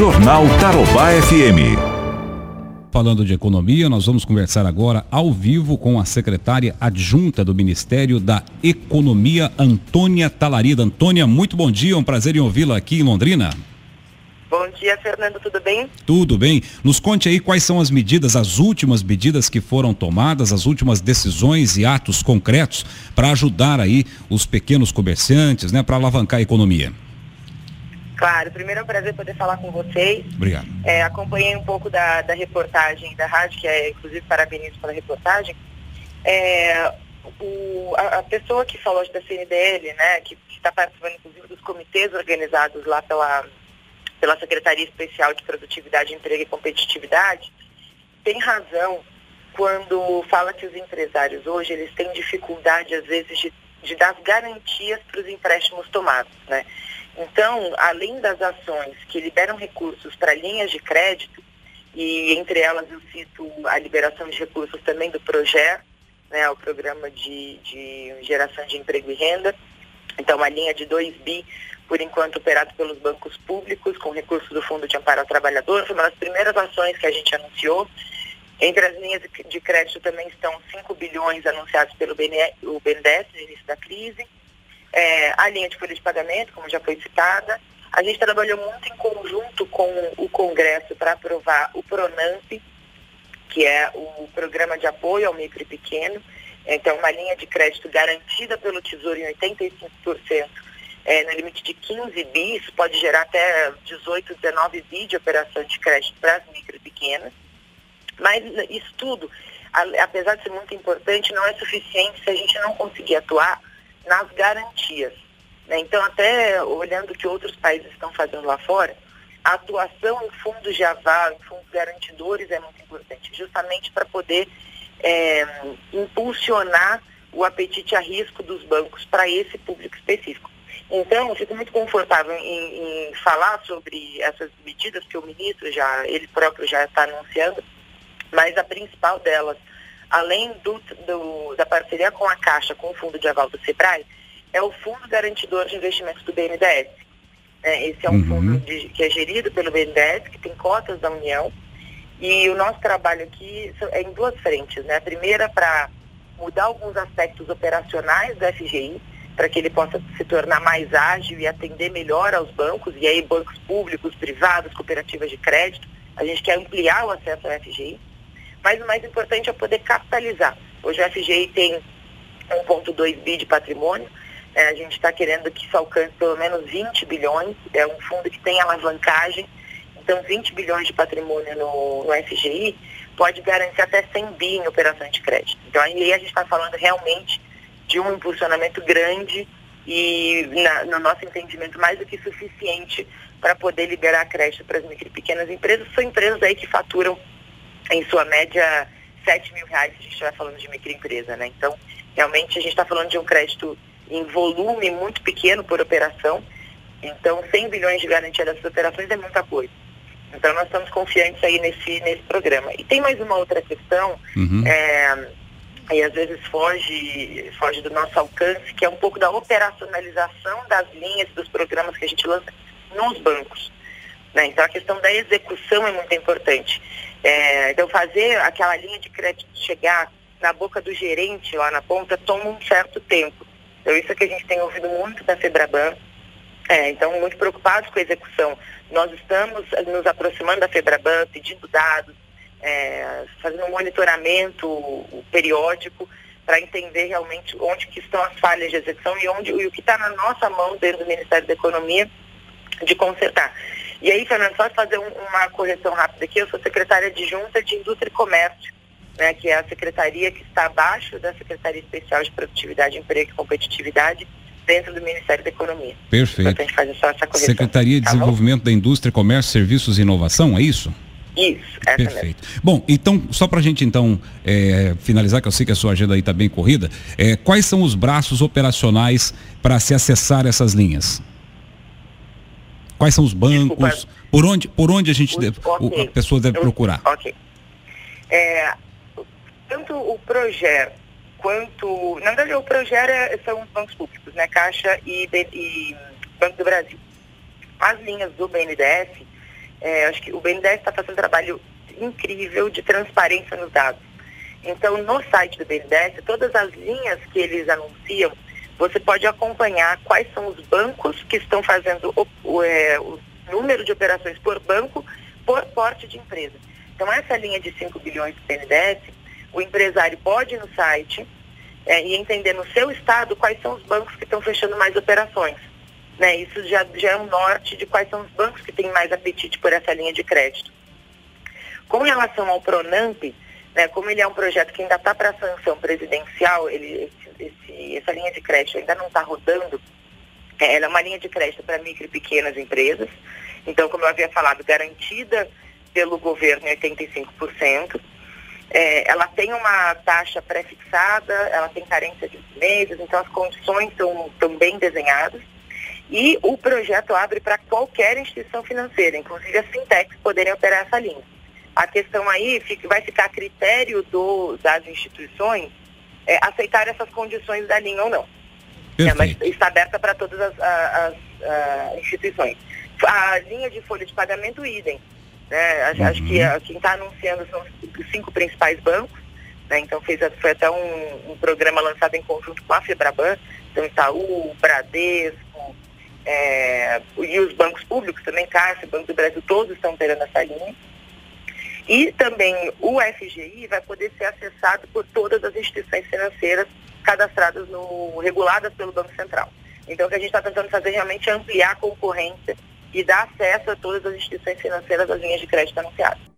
Jornal Tarobá FM. Falando de economia, nós vamos conversar agora ao vivo com a secretária adjunta do Ministério da Economia, Antônia Talarida. Antônia, muito bom dia, um prazer em ouvi-la aqui em Londrina. Bom dia, Fernando, tudo bem? Tudo bem. Nos conte aí quais são as medidas, as últimas medidas que foram tomadas, as últimas decisões e atos concretos para ajudar aí os pequenos comerciantes, né, para alavancar a economia. Claro, primeiro é um prazer poder falar com vocês. Obrigado. É, acompanhei um pouco da, da, reportagem da rádio, que é, inclusive, parabenizo pela reportagem. É, o, a, a, pessoa que falou da CNDL, né, que está participando, inclusive, dos comitês organizados lá pela, pela Secretaria Especial de Produtividade, Emprego e Competitividade, tem razão quando fala que os empresários hoje eles têm dificuldade, às vezes, de, de dar garantias para os empréstimos tomados, né? Então, além das ações que liberam recursos para linhas de crédito, e entre elas eu cito a liberação de recursos também do projeto, né, o programa de, de geração de emprego e renda, então uma linha de 2 bi, por enquanto operado pelos bancos públicos, com recursos do Fundo de Amparo ao Trabalhador, foi uma das primeiras ações que a gente anunciou. Entre as linhas de crédito também estão 5 bilhões anunciados pelo BNDES no início da crise, é, a linha de folha de pagamento, como já foi citada. A gente trabalhou muito em conjunto com o Congresso para aprovar o PRONAMP, que é o Programa de Apoio ao Micro e Pequeno. Então, uma linha de crédito garantida pelo Tesouro em 85%, é, no limite de 15 bi, isso pode gerar até 18, 19 bi de operação de crédito para as micro e pequenas. Mas isso tudo, apesar de ser muito importante, não é suficiente se a gente não conseguir atuar nas garantias. Né? Então, até olhando o que outros países estão fazendo lá fora, a atuação em fundos de aval, em fundos garantidores é muito importante, justamente para poder é, impulsionar o apetite a risco dos bancos para esse público específico. Então, eu fico muito confortável em, em, falar sobre essas medidas que o ministro já, ele próprio já está anunciando, mas a principal delas além do, do, da parceria com a Caixa, com o Fundo de Aval do SEBRAE, é o Fundo Garantidor de Investimentos do BNDES. É, esse é um uhum. fundo de, que é gerido pelo BNDES, que tem cotas da União. E o nosso trabalho aqui é em duas frentes. Né? A primeira para mudar alguns aspectos operacionais do FGI, para que ele possa se tornar mais ágil e atender melhor aos bancos, e aí bancos públicos, privados, cooperativas de crédito. A gente quer ampliar o acesso ao FGI. Mas o mais importante é poder capitalizar. Hoje o FGI tem 1,2 bi de patrimônio. É, a gente está querendo que isso alcance pelo menos 20 bilhões. É um fundo que tem alavancagem. Então, 20 bilhões de patrimônio no, no FGI pode garantir até 100 bi em operações de crédito. Então, aí a gente está falando realmente de um impulsionamento grande e, na, no nosso entendimento, mais do que suficiente para poder liberar crédito para as micro e pequenas empresas. São empresas aí que faturam em sua média, 7 mil reais, se a gente estiver falando de microempresa, né? Então, realmente a gente está falando de um crédito em volume muito pequeno por operação. Então, 100 bilhões de garantia dessas operações é muita coisa. Então, nós estamos confiantes aí nesse, nesse programa. E tem mais uma outra questão, uhum. é, e às vezes foge, foge do nosso alcance, que é um pouco da operacionalização das linhas dos programas que a gente lança nos bancos. Né? Então, a questão da execução é muito importante. É, então, fazer aquela linha de crédito chegar na boca do gerente lá na ponta toma um certo tempo. Então, isso é que a gente tem ouvido muito da Febraban. É, então, muito preocupados com a execução. Nós estamos nos aproximando da Febraban, pedindo dados, é, fazendo um monitoramento periódico para entender realmente onde que estão as falhas de execução e, onde, e o que está na nossa mão dentro do Ministério da Economia de consertar. E aí, Fernando, só fazer um, uma correção rápida aqui, eu sou secretária adjunta de Indústria e Comércio, né, que é a secretaria que está abaixo da Secretaria Especial de Produtividade, Emprego e Competitividade, dentro do Ministério da Economia. Perfeito. Importante fazer só essa correção. Secretaria de tá Desenvolvimento bom? da Indústria, Comércio, Serviços e Inovação, é isso? Isso, essa Perfeito. Mesmo. Bom, então, só para a gente então é, finalizar, que eu sei que a sua agenda aí está bem corrida, é, quais são os braços operacionais para se acessar essas linhas? Quais são os bancos? Por onde, por onde a gente os, deve, okay. a pessoa deve procurar? Ok. É, tanto o Proger quanto. Na verdade, o Proger é, são os bancos públicos, né? Caixa e, e Banco do Brasil. As linhas do BNDES, é, acho que o BNDES está fazendo um trabalho incrível de transparência nos dados. Então, no site do BNDES, todas as linhas que eles anunciam, você pode acompanhar quais são os bancos que estão fazendo o, o, é, o número de operações por banco por porte de empresa. Então, essa linha de 5 bilhões do BNDES, o empresário pode ir no site é, e entender no seu estado quais são os bancos que estão fechando mais operações. Né? Isso já, já é um norte de quais são os bancos que têm mais apetite por essa linha de crédito. Com relação ao Pronamp, né, como ele é um projeto que ainda está para sanção presidencial, ele, esse, esse, essa linha de crédito ainda não está rodando, é, ela é uma linha de crédito para micro e pequenas empresas. Então, como eu havia falado, garantida pelo governo em 85%. É, ela tem uma taxa pré-fixada, ela tem carência de meses, então as condições estão bem desenhadas. E o projeto abre para qualquer instituição financeira, inclusive as fintechs poderem operar essa linha. A questão aí fica, vai ficar a critério do, das instituições é, aceitar essas condições da linha ou não. É, mas está aberta para todas as, as, as, instituições. A linha de folha de pagamento, idem. Né? Acho, uhum. acho que a, quem está anunciando são os cinco principais bancos. Né? Então fez, foi até um, um, programa lançado em conjunto com a Febraban. Então Itaú, Bradesco, é, e os bancos públicos também, Caixa, Banco do Brasil, todos estão operando essa linha. E também o FGI vai poder ser acessado por todas as instituições financeiras cadastradas no, reguladas pelo Banco Central. Então o que a gente está tentando fazer realmente é ampliar a concorrência e dar acesso a todas as instituições financeiras às linhas de crédito anunciadas.